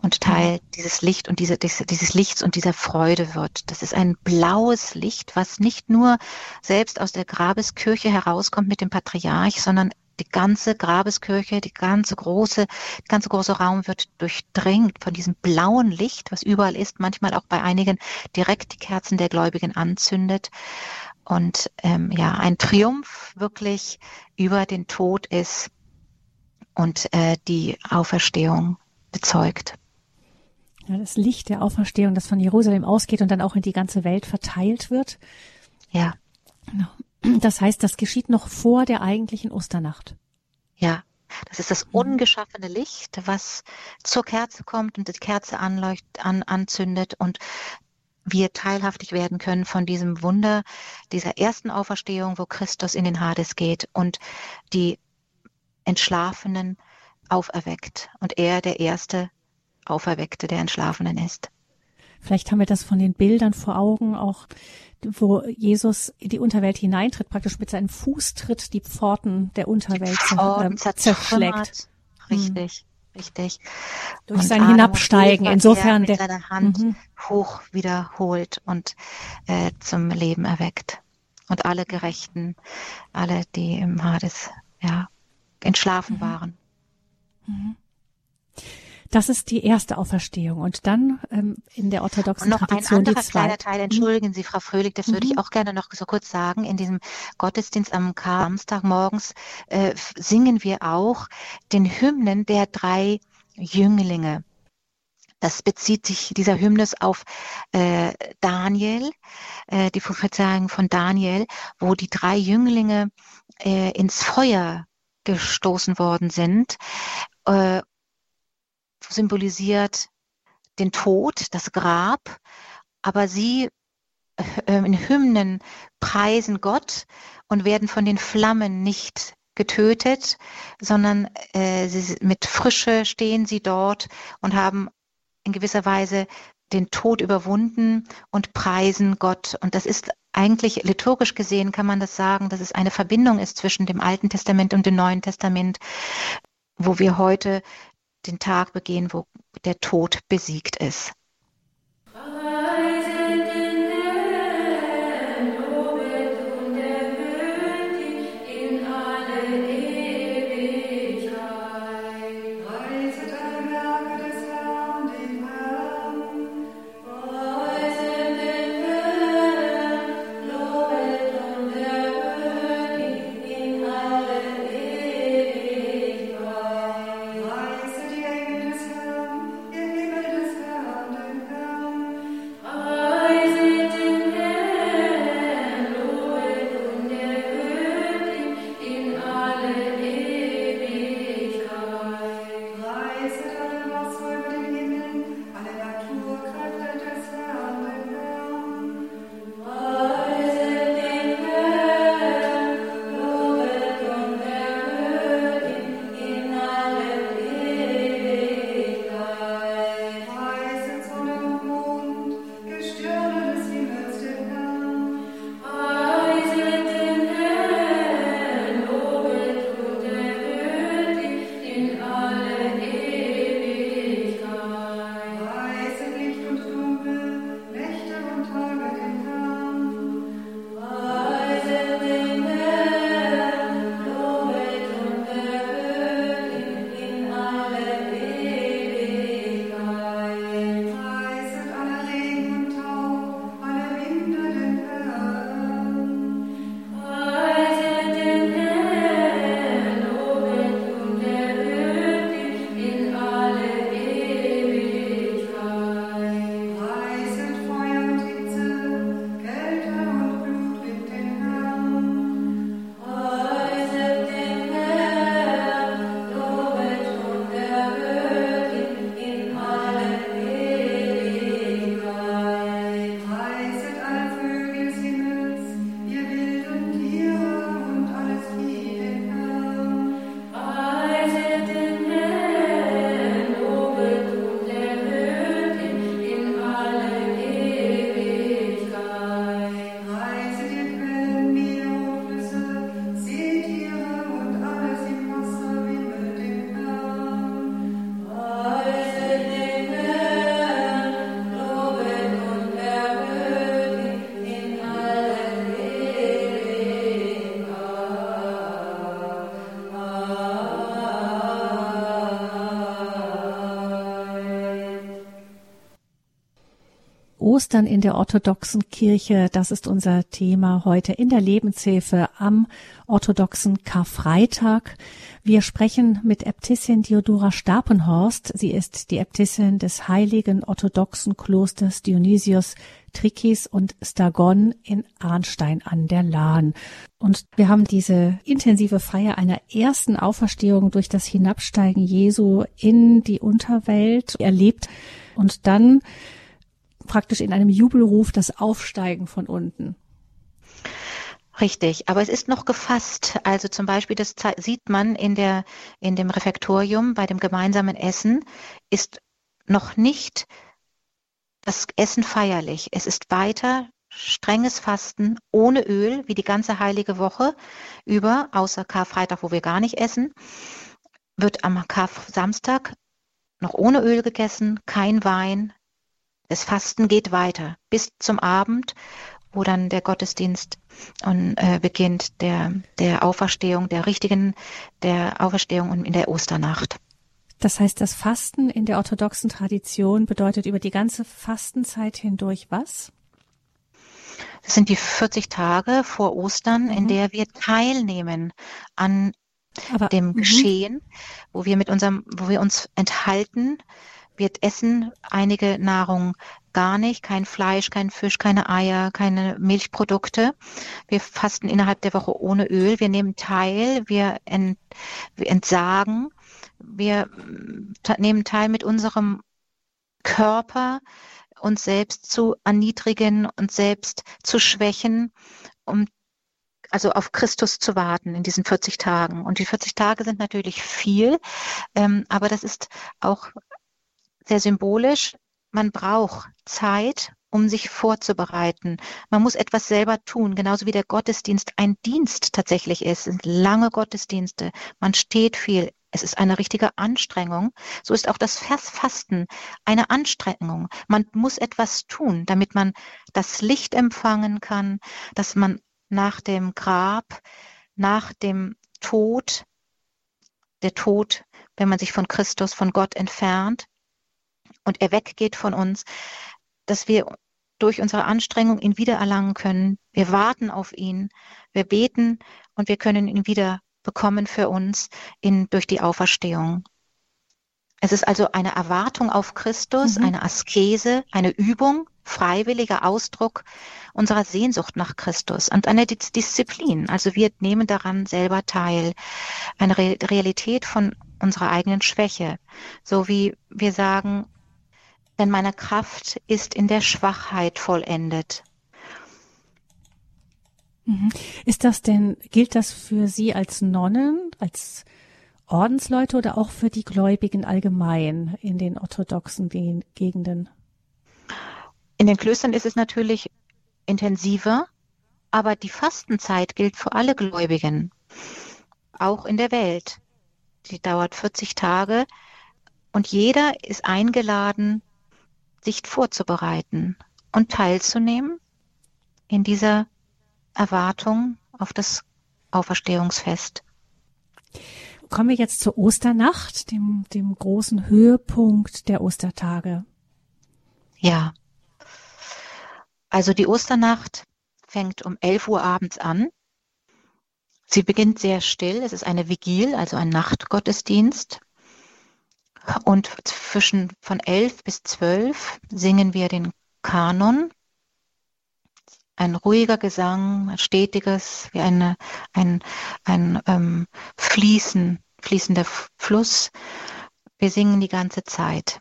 und Teil dieses Licht und diese, dieses Lichts und dieser Freude wird. Das ist ein blaues Licht, was nicht nur selbst aus der Grabeskirche herauskommt mit dem Patriarch, sondern die ganze Grabeskirche, die ganze große, der ganze große Raum wird durchdringt von diesem blauen Licht, was überall ist, manchmal auch bei einigen direkt die Kerzen der Gläubigen anzündet. Und ähm, ja, ein Triumph wirklich über den Tod ist und äh, die Auferstehung bezeugt. Ja, das Licht der Auferstehung, das von Jerusalem ausgeht und dann auch in die ganze Welt verteilt wird. Ja. Genau. Das heißt, das geschieht noch vor der eigentlichen Osternacht. Ja, das ist das ungeschaffene Licht, was zur Kerze kommt und die Kerze anleuchtet, an, anzündet und wir teilhaftig werden können von diesem Wunder dieser ersten Auferstehung, wo Christus in den Hades geht und die Entschlafenen auferweckt und er der erste Auferweckte der Entschlafenen ist. Vielleicht haben wir das von den Bildern vor Augen, auch wo Jesus in die Unterwelt hineintritt, praktisch mit seinem Fußtritt die Pforten der Unterwelt äh, zerschlägt. Richtig, hm. Richtig. Durch und sein Adam Hinabsteigen. Insofern der seine Hand mhm. hoch wiederholt und äh, zum Leben erweckt. Und alle Gerechten, alle, die im Hades ja, entschlafen mhm. waren. Mhm. Das ist die erste Auferstehung. Und dann ähm, in der orthodoxen und noch Tradition ein anderer kleiner Teil, mhm. entschuldigen Sie, Frau Fröhlich, das würde ich mhm. auch gerne noch so kurz sagen. In diesem Gottesdienst am Samstag morgens äh, singen wir auch den Hymnen der drei Jünglinge. Das bezieht sich dieser Hymnus auf äh, Daniel, äh, die Prophezeiung von Daniel, wo die drei Jünglinge äh, ins Feuer gestoßen worden sind äh, symbolisiert den Tod, das Grab, aber sie äh, in Hymnen preisen Gott und werden von den Flammen nicht getötet, sondern äh, sie, mit Frische stehen sie dort und haben in gewisser Weise den Tod überwunden und preisen Gott. Und das ist eigentlich liturgisch gesehen, kann man das sagen, dass es eine Verbindung ist zwischen dem Alten Testament und dem Neuen Testament, wo wir heute den Tag begehen, wo der Tod besiegt ist. Ostern in der orthodoxen Kirche, das ist unser Thema heute in der Lebenshilfe am orthodoxen Karfreitag. Wir sprechen mit Äbtissin Diodora Stapenhorst. Sie ist die Äbtissin des heiligen orthodoxen Klosters Dionysius Trikis und Stagon in Arnstein an der Lahn. Und wir haben diese intensive Feier einer ersten Auferstehung durch das Hinabsteigen Jesu in die Unterwelt erlebt und dann praktisch in einem Jubelruf das Aufsteigen von unten. Richtig, aber es ist noch gefasst. Also zum Beispiel, das sieht man in, der, in dem Refektorium bei dem gemeinsamen Essen, ist noch nicht das Essen feierlich. Es ist weiter strenges Fasten ohne Öl, wie die ganze heilige Woche über, außer Karfreitag, wo wir gar nicht essen, wird am Karfsamstag noch ohne Öl gegessen, kein Wein. Das Fasten geht weiter bis zum Abend wo dann der Gottesdienst und, äh, beginnt, der, der Auferstehung, der richtigen, der Auferstehung und in der Osternacht. Das heißt, das Fasten in der orthodoxen Tradition bedeutet über die ganze Fastenzeit hindurch was? Das sind die 40 Tage vor Ostern, mhm. in der wir teilnehmen an Aber, dem mhm. Geschehen, wo wir mit unserem, wo wir uns enthalten, wir essen einige Nahrung gar nicht, kein Fleisch, kein Fisch, keine Eier, keine Milchprodukte. Wir fasten innerhalb der Woche ohne Öl. Wir nehmen teil, wir, ent, wir entsagen, wir nehmen teil mit unserem Körper, uns selbst zu erniedrigen und selbst zu schwächen, um also auf Christus zu warten in diesen 40 Tagen. Und die 40 Tage sind natürlich viel, ähm, aber das ist auch sehr symbolisch. Man braucht Zeit, um sich vorzubereiten. Man muss etwas selber tun, genauso wie der Gottesdienst ein Dienst tatsächlich ist. Es sind lange Gottesdienste. Man steht viel. Es ist eine richtige Anstrengung. So ist auch das Fasten eine Anstrengung. Man muss etwas tun, damit man das Licht empfangen kann, dass man nach dem Grab, nach dem Tod, der Tod, wenn man sich von Christus, von Gott entfernt, und er weggeht von uns, dass wir durch unsere Anstrengung ihn wiedererlangen können. Wir warten auf ihn, wir beten und wir können ihn wieder bekommen für uns in, durch die Auferstehung. Es ist also eine Erwartung auf Christus, mhm. eine Askese, eine Übung, freiwilliger Ausdruck unserer Sehnsucht nach Christus und eine Disziplin. Also wir nehmen daran selber teil. Eine Re Realität von unserer eigenen Schwäche. So wie wir sagen, denn meine Kraft ist in der Schwachheit vollendet. Mhm. Ist das denn, gilt das für Sie als Nonnen, als Ordensleute oder auch für die Gläubigen allgemein in den orthodoxen Gegenden? In den Klöstern ist es natürlich intensiver, aber die Fastenzeit gilt für alle Gläubigen, auch in der Welt. Die dauert 40 Tage und jeder ist eingeladen, sich vorzubereiten und teilzunehmen in dieser Erwartung auf das Auferstehungsfest. Kommen wir jetzt zur Osternacht, dem, dem großen Höhepunkt der Ostertage. Ja. Also die Osternacht fängt um 11 Uhr abends an. Sie beginnt sehr still. Es ist eine Vigil, also ein Nachtgottesdienst. Und zwischen von elf bis zwölf singen wir den Kanon. Ein ruhiger Gesang, ein stetiges, wie eine, ein, ein ähm, Fließen, fließender Fluss. Wir singen die ganze Zeit.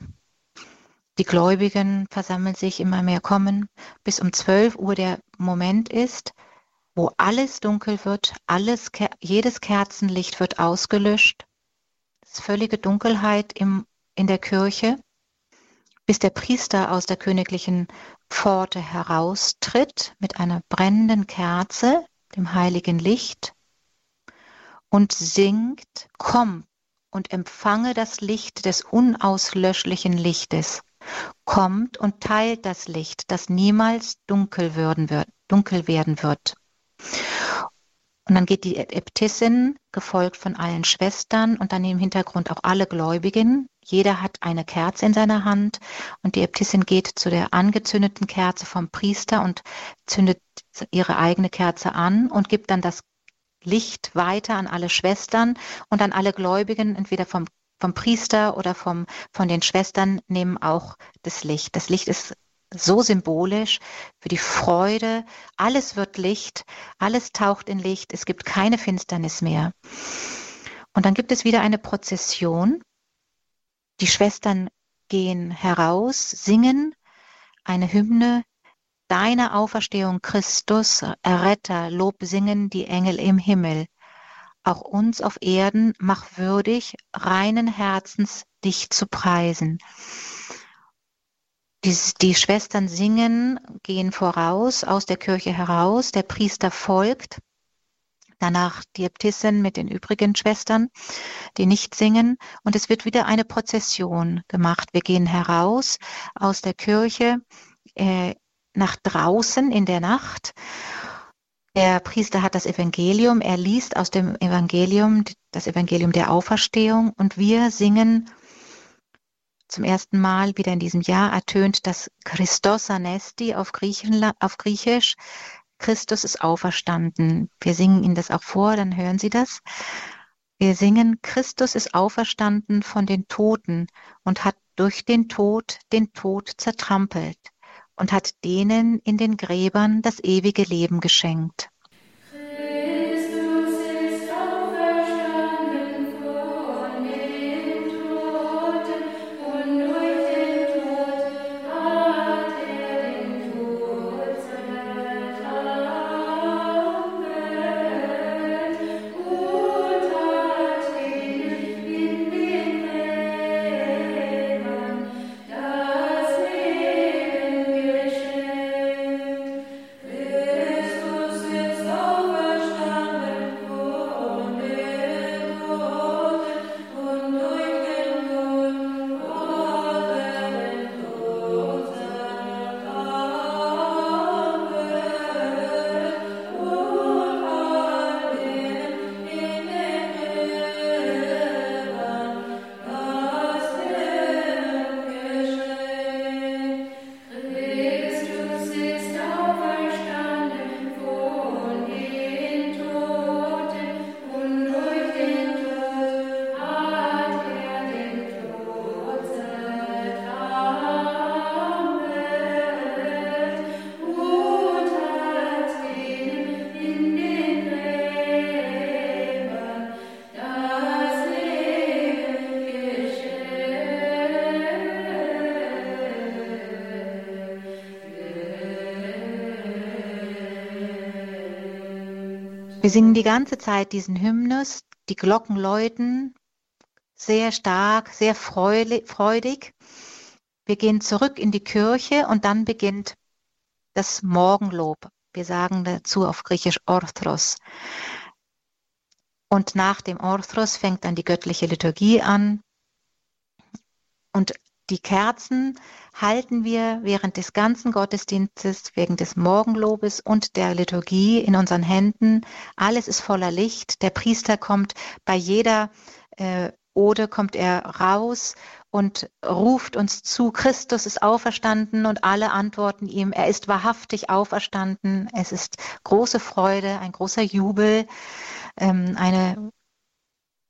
Die Gläubigen versammeln sich immer mehr, kommen, bis um 12 Uhr der Moment ist, wo alles dunkel wird, alles, jedes Kerzenlicht wird ausgelöscht völlige Dunkelheit im, in der Kirche, bis der Priester aus der königlichen Pforte heraustritt mit einer brennenden Kerze, dem heiligen Licht, und singt, komm und empfange das Licht des unauslöschlichen Lichtes, kommt und teilt das Licht, das niemals dunkel werden wird. Und dann geht die Äbtissin, gefolgt von allen Schwestern und dann im Hintergrund auch alle Gläubigen, Jeder hat eine Kerze in seiner Hand und die Äbtissin geht zu der angezündeten Kerze vom Priester und zündet ihre eigene Kerze an und gibt dann das Licht weiter an alle Schwestern und an alle Gläubigen, entweder vom, vom Priester oder vom, von den Schwestern, nehmen auch das Licht. Das Licht ist so symbolisch für die Freude. Alles wird Licht, alles taucht in Licht, es gibt keine Finsternis mehr. Und dann gibt es wieder eine Prozession. Die Schwestern gehen heraus, singen eine Hymne, Deine Auferstehung Christus, Erretter, Lob singen die Engel im Himmel. Auch uns auf Erden mach würdig, reinen Herzens dich zu preisen. Die, Schwestern singen, gehen voraus, aus der Kirche heraus, der Priester folgt, danach die Äbtissin mit den übrigen Schwestern, die nicht singen, und es wird wieder eine Prozession gemacht. Wir gehen heraus aus der Kirche äh, nach draußen in der Nacht. Der Priester hat das Evangelium, er liest aus dem Evangelium das Evangelium der Auferstehung. Und wir singen zum ersten Mal wieder in diesem Jahr ertönt das Christos Anesti auf, auf Griechisch. Christus ist auferstanden. Wir singen Ihnen das auch vor, dann hören Sie das. Wir singen, Christus ist auferstanden von den Toten und hat durch den Tod den Tod zertrampelt und hat denen in den Gräbern das ewige Leben geschenkt. Wir singen die ganze Zeit diesen Hymnus, die Glocken läuten sehr stark, sehr freudig. Wir gehen zurück in die Kirche und dann beginnt das Morgenlob. Wir sagen dazu auf Griechisch Orthros. Und nach dem Orthros fängt dann die göttliche Liturgie an. Und die Kerzen halten wir während des ganzen Gottesdienstes, wegen des Morgenlobes und der Liturgie in unseren Händen. Alles ist voller Licht. Der Priester kommt bei jeder äh, Ode, kommt er raus und ruft uns zu, Christus ist auferstanden und alle antworten ihm, er ist wahrhaftig auferstanden. Es ist große Freude, ein großer Jubel, ähm, eine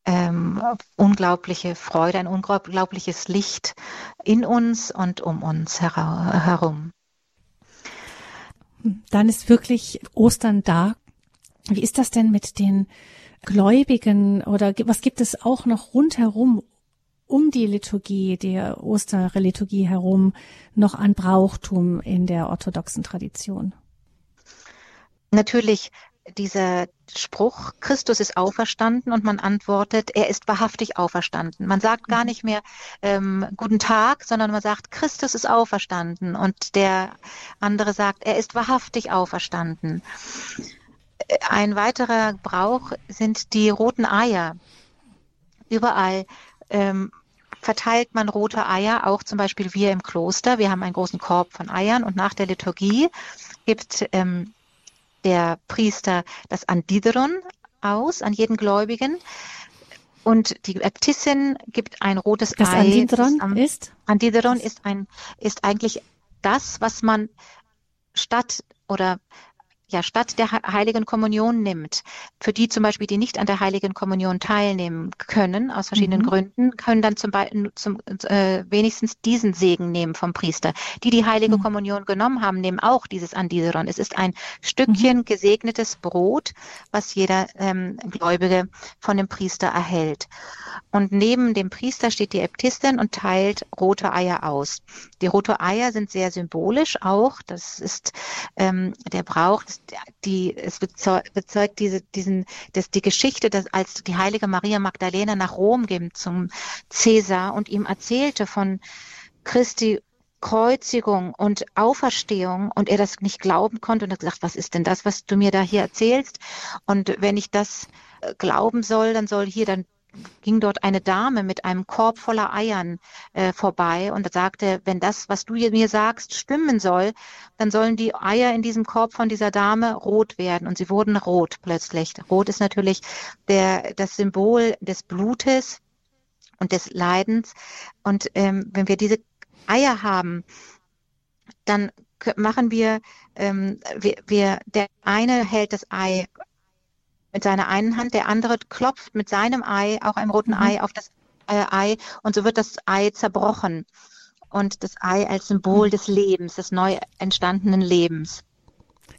ähm, unglaubliche Freude, ein unglaubliches Licht in uns und um uns herum. Dann ist wirklich Ostern da. Wie ist das denn mit den Gläubigen oder was gibt es auch noch rundherum um die Liturgie, der Osterliturgie herum noch an Brauchtum in der orthodoxen Tradition? Natürlich dieser Spruch, Christus ist auferstanden und man antwortet, er ist wahrhaftig auferstanden. Man sagt gar mhm. nicht mehr ähm, guten Tag, sondern man sagt, Christus ist auferstanden und der andere sagt, er ist wahrhaftig auferstanden. Ein weiterer Brauch sind die roten Eier. Überall ähm, verteilt man rote Eier, auch zum Beispiel wir im Kloster. Wir haben einen großen Korb von Eiern und nach der Liturgie gibt ähm, der Priester das Andideron aus an jeden Gläubigen. und die Äbtissin gibt ein rotes das Ei. Andidron am- ist? Andidron ist ein, ist eigentlich das, was man statt oder ja, statt der He- Heiligen Kommunion nimmt. Für die zum Beispiel, die nicht an der Heiligen Kommunion teilnehmen können, aus verschiedenen Mhm. Gründen, können dann zum Beispiel zum, äh, wenigstens diesen Segen nehmen vom Priester. Die, die Heilige Mhm. Kommunion genommen haben, nehmen auch dieses Andiseron. Es ist ein Stückchen Mhm. gesegnetes Brot, was jeder ähm, Gläubige von dem Priester erhält. Und neben dem Priester steht die Äbtistin und teilt rote Eier aus. Die rote Eier sind sehr symbolisch auch. Das ist ähm, der Brauch, das, die, es bezeugt, bezeugt diese, diesen, das, die Geschichte, dass als die heilige Maria Magdalena nach Rom ging zum Cäsar und ihm erzählte von Christi Kreuzigung und Auferstehung und er das nicht glauben konnte und hat gesagt, was ist denn das, was du mir da hier erzählst? Und wenn ich das äh, glauben soll, dann soll hier dann ging dort eine Dame mit einem Korb voller Eiern äh, vorbei und sagte, wenn das, was du mir sagst, stimmen soll, dann sollen die Eier in diesem Korb von dieser Dame rot werden. Und sie wurden rot plötzlich. Rot ist natürlich der, das Symbol des Blutes und des Leidens. Und ähm, wenn wir diese Eier haben, dann machen wir, ähm, wir, wir, der eine hält das Ei mit seiner einen Hand, der andere klopft mit seinem Ei, auch einem roten Mhm. Ei, auf das äh, Ei und so wird das Ei zerbrochen. Und das Ei als Symbol des Lebens, des neu entstandenen Lebens.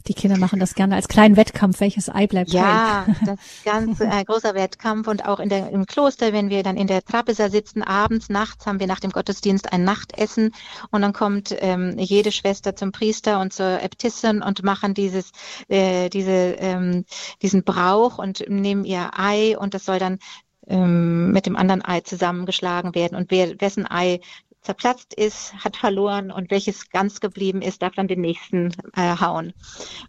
Die Kinder machen das gerne als kleinen Wettkampf, welches Ei bleibt. Ja, das ist ganz äh, großer Wettkampf und auch in der, im Kloster, wenn wir dann in der Trapeza sitzen, abends, nachts haben wir nach dem Gottesdienst ein Nachtessen und dann kommt ähm, jede Schwester zum Priester und zur Äbtissin und machen dieses, äh, diese, ähm, diesen Brauch und nehmen ihr Ei und das soll dann ähm, mit dem anderen Ei zusammengeschlagen werden und wer, wessen Ei zerplatzt ist, hat verloren und welches ganz geblieben ist, darf dann den nächsten äh, hauen.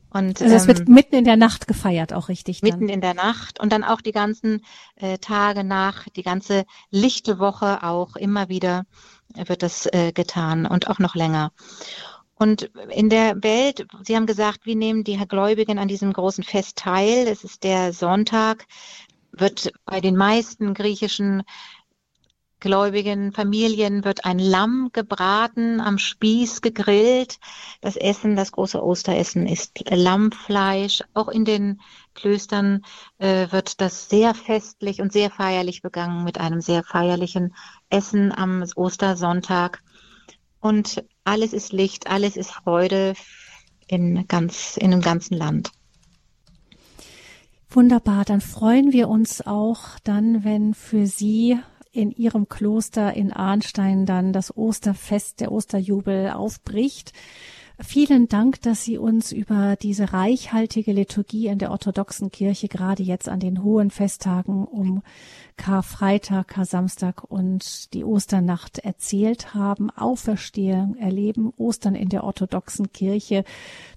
Und, Also es ähm, wird mitten in der Nacht gefeiert, auch richtig dann. mitten in der Nacht und dann auch die ganzen äh, Tage nach, die ganze lichte Woche auch immer wieder wird das äh, getan und auch noch länger. Und in der Welt, Sie haben gesagt, wie nehmen die Gläubigen an diesem großen Fest teil? Es ist der Sonntag, wird bei den meisten griechischen gläubigen Familien wird ein Lamm gebraten, am Spieß gegrillt. Das Essen, das große Osteressen ist Lammfleisch. Auch in den Klöstern äh, wird das sehr festlich und sehr feierlich begangen mit einem sehr feierlichen Essen am Ostersonntag. Und alles ist Licht, alles ist Freude in ganz, in dem ganzen Land. Wunderbar, dann freuen wir uns auch dann, wenn für Sie in Ihrem Kloster in Arnstein dann das Osterfest, der Osterjubel aufbricht. Vielen Dank, dass Sie uns über diese reichhaltige Liturgie in der orthodoxen Kirche gerade jetzt an den hohen Festtagen um Karfreitag, Karsamstag und die Osternacht erzählt haben. Auferstehung erleben, Ostern in der orthodoxen Kirche.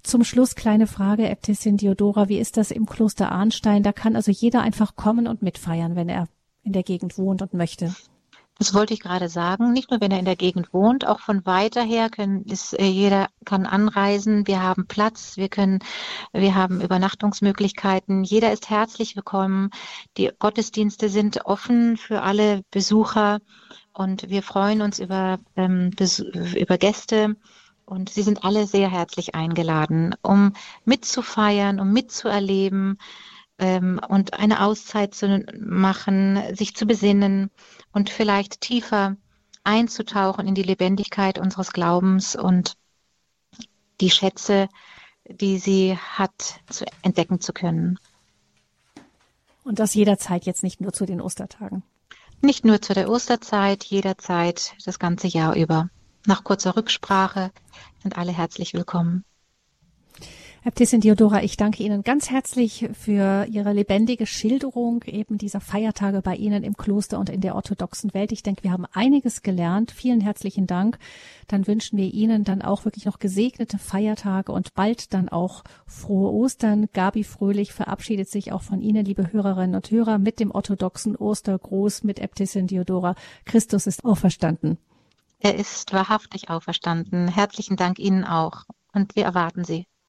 Zum Schluss kleine Frage, Äbtissin Diodora, wie ist das im Kloster Arnstein? Da kann also jeder einfach kommen und mitfeiern, wenn er in der Gegend wohnt und möchte. Das wollte ich gerade sagen. Nicht nur, wenn er in der Gegend wohnt, auch von weiter her können, ist, äh, jeder kann anreisen. Wir haben Platz, wir können, wir haben Übernachtungsmöglichkeiten. Jeder ist herzlich willkommen. Die Gottesdienste sind offen für alle Besucher und wir freuen uns über, ähm, über Gäste. Und sie sind alle sehr herzlich eingeladen, um mitzufeiern, um mitzuerleben ähm, und eine Auszeit zu machen, sich zu besinnen und vielleicht tiefer einzutauchen in die Lebendigkeit unseres Glaubens und die Schätze, die sie hat, zu entdecken zu können. Und das jederzeit jetzt nicht nur zu den Ostertagen. Nicht nur zu der Osterzeit, jederzeit das ganze Jahr über. Nach kurzer Rücksprache sind alle herzlich willkommen. Äbtissin Diodora, ich danke Ihnen ganz herzlich für Ihre lebendige Schilderung eben dieser Feiertage bei Ihnen im Kloster und in der orthodoxen Welt. Ich denke, wir haben einiges gelernt. Vielen herzlichen Dank. Dann wünschen wir Ihnen dann auch wirklich noch gesegnete Feiertage und bald dann auch frohe Ostern. Gabi Fröhlich verabschiedet sich auch von Ihnen, liebe Hörerinnen und Hörer, mit dem orthodoxen Ostergruß mit Äbtissin Diodora. Christus ist auferstanden. Er ist wahrhaftig auferstanden. Herzlichen Dank Ihnen auch. Und wir erwarten Sie.